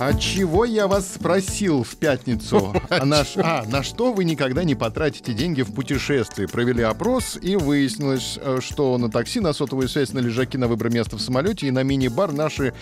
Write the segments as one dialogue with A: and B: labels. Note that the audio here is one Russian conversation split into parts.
A: А чего я вас спросил в пятницу? А на, а, на что вы никогда не потратите деньги в путешествии? Провели опрос, и выяснилось, э, что на такси, на сотовую связь, на лежаки, на выбор места в самолете и на мини-бар наши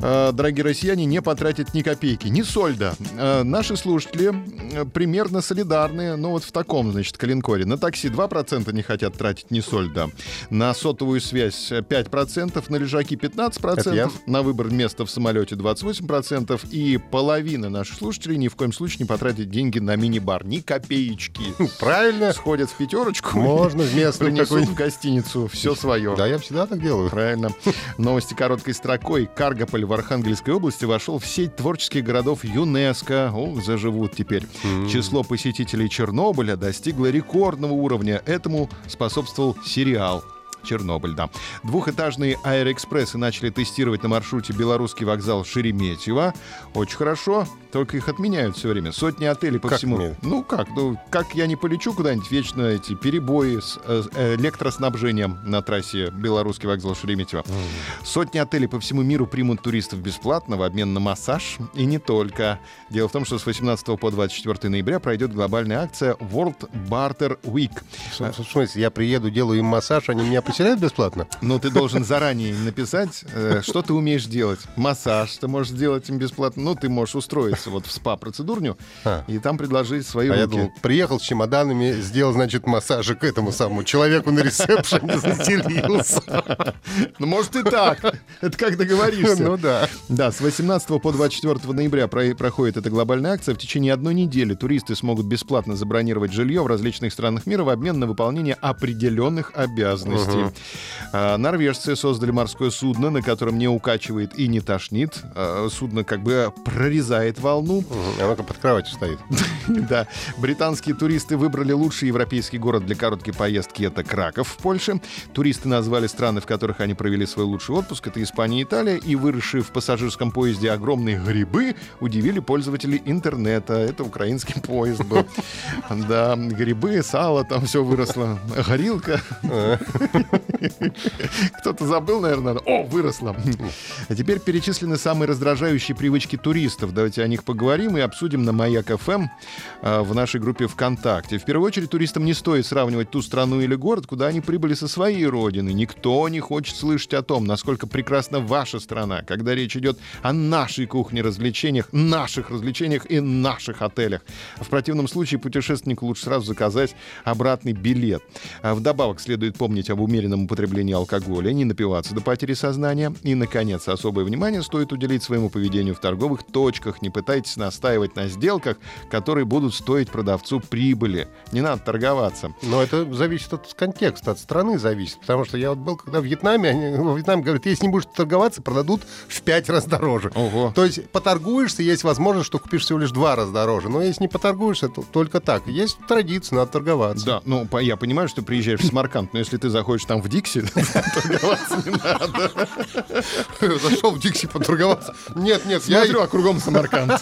A: э, дорогие россияне не потратят ни копейки, ни сольда. Э, наши слушатели э, примерно солидарные, но вот в таком, значит, калинкоре. На такси 2% не хотят тратить ни сольда, на сотовую связь 5%, на лежаки 15%,
B: Это я.
A: на выбор места в самолете 28%, и половина наших слушателей ни в коем случае не потратит деньги на мини-бар, ни копеечки.
B: Правильно.
A: Сходят в пятерочку,
B: Можно в местном
A: принесут в гостиницу все свое.
B: Да, я всегда так делаю.
A: Правильно. Новости короткой строкой. Каргополь в Архангельской области вошел в сеть творческих городов ЮНЕСКо. О, заживут теперь. Число посетителей Чернобыля достигло рекордного уровня. Этому способствовал сериал. Чернобыль, да. Двухэтажные аэроэкспрессы начали тестировать на маршруте белорусский вокзал Шереметьево. Очень хорошо, только их отменяют все время. Сотни отелей по
B: Как
A: всему.
B: отменяют?
A: Ну как, ну как я не полечу куда-нибудь, вечно эти перебои с э, э, электроснабжением на трассе белорусский вокзал Шереметьево. Сотни отелей по всему миру примут туристов бесплатно в обмен на массаж. И не только. Дело в том, что с 18 по 24 ноября пройдет глобальная акция World Barter Week.
B: В в смысле, я приеду, делаю им массаж, они меня поселяют бесплатно?
A: Но ты должен заранее написать, э, что ты умеешь делать. Массаж ты можешь сделать им бесплатно. Ну, ты можешь устроиться вот в спа-процедурню
B: А.
A: и там предложить свои
B: А
A: руки.
B: приехал с чемоданами, сделал, значит, массажик этому самому человеку на ресепшене, заселился.
A: Ну, может и так. Это как договоришься.
B: Ну да.
A: Да, с 18 по 24 ноября про- проходит эта глобальная акция. В течение одной недели туристы смогут бесплатно забронировать жилье в различных странах мира в обмен на выполнение определенных обязанностей. А, Норвежцы создали морское судно, на котором не укачивает и не тошнит. А, Судно как бы прорезает волну.
B: Оно под кроватью стоит.
A: Да, британские туристы выбрали лучший европейский город для короткой поездки. Это Краков в Польше. Туристы назвали страны, в которых они провели свой лучший отпуск. Это Испания и Италия. И выросшие в пассажирском поезде огромные грибы удивили пользователей интернета. Это украинский поезд был. Да, грибы, сало, там все выросло. Горилка. Кто-то забыл, наверное. О, выросло. А теперь перечислены самые раздражающие привычки туристов. Давайте о них поговорим и обсудим на Маяк ФМ а, в нашей группе ВКонтакте. В первую очередь туристам не стоит сравнивать ту страну или город, куда они прибыли со своей родины. Никто не хочет слышать о том, насколько прекрасна ваша страна, когда речь идет о нашей кухне развлечениях, наших развлечениях и наших отелях. В противном случае путешественнику лучше сразу заказать обратный билет. А Вдобавок следует помнить об умеренном употреблении алкоголя, не напиваться до потери сознания. И, наконец, особое внимание стоит уделить своему поведению в торговых точках. Не пытайтесь настаивать на сделках, которые будут стоить продавцу прибыли. Не надо торговаться.
B: Но это зависит от контекста, от страны зависит. Потому что я вот был, когда в Вьетнаме, они, во Вьетнаме говорят, если не будешь торговаться, продадут в пять раз дороже.
A: Ого.
B: То есть поторгуешься, есть возможность, что купишь всего лишь два раза дороже. Но если не поторгуешься, то только так. Есть традиция, надо торговаться.
A: Да, ну, я понимаю, что приезжаешь в Смарканд, но если ты заходишь там в Дикси, торговаться не надо.
B: Зашел в Дикси поторговаться. Нет, нет, я...
A: Смотрю, а кругом Самарканд.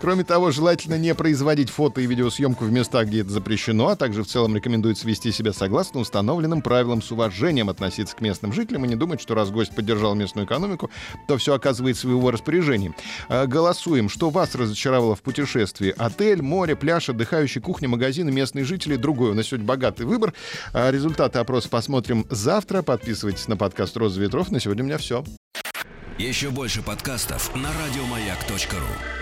A: Кроме того, желательно не производить фото и видеосъемку в местах, где это запрещено, а также в целом рекомендуется вести себя согласно установленным правилам с уважением относиться к местным жителям и не думать, что раз гость поддержал местную экономику, то все оказывается в его распоряжении. А, Голосуем, что вас разочаровало в путешествии. Отель, море, пляж, отдыхающий, кухня, магазины, местные жители, другой. У нас сегодня богатый выбор. А, Результаты опроса посмотрим завтра. Подписывайтесь на подкаст «Роза ветров». На сегодня у меня все.
C: Еще больше подкастов на радиомаяк.ру.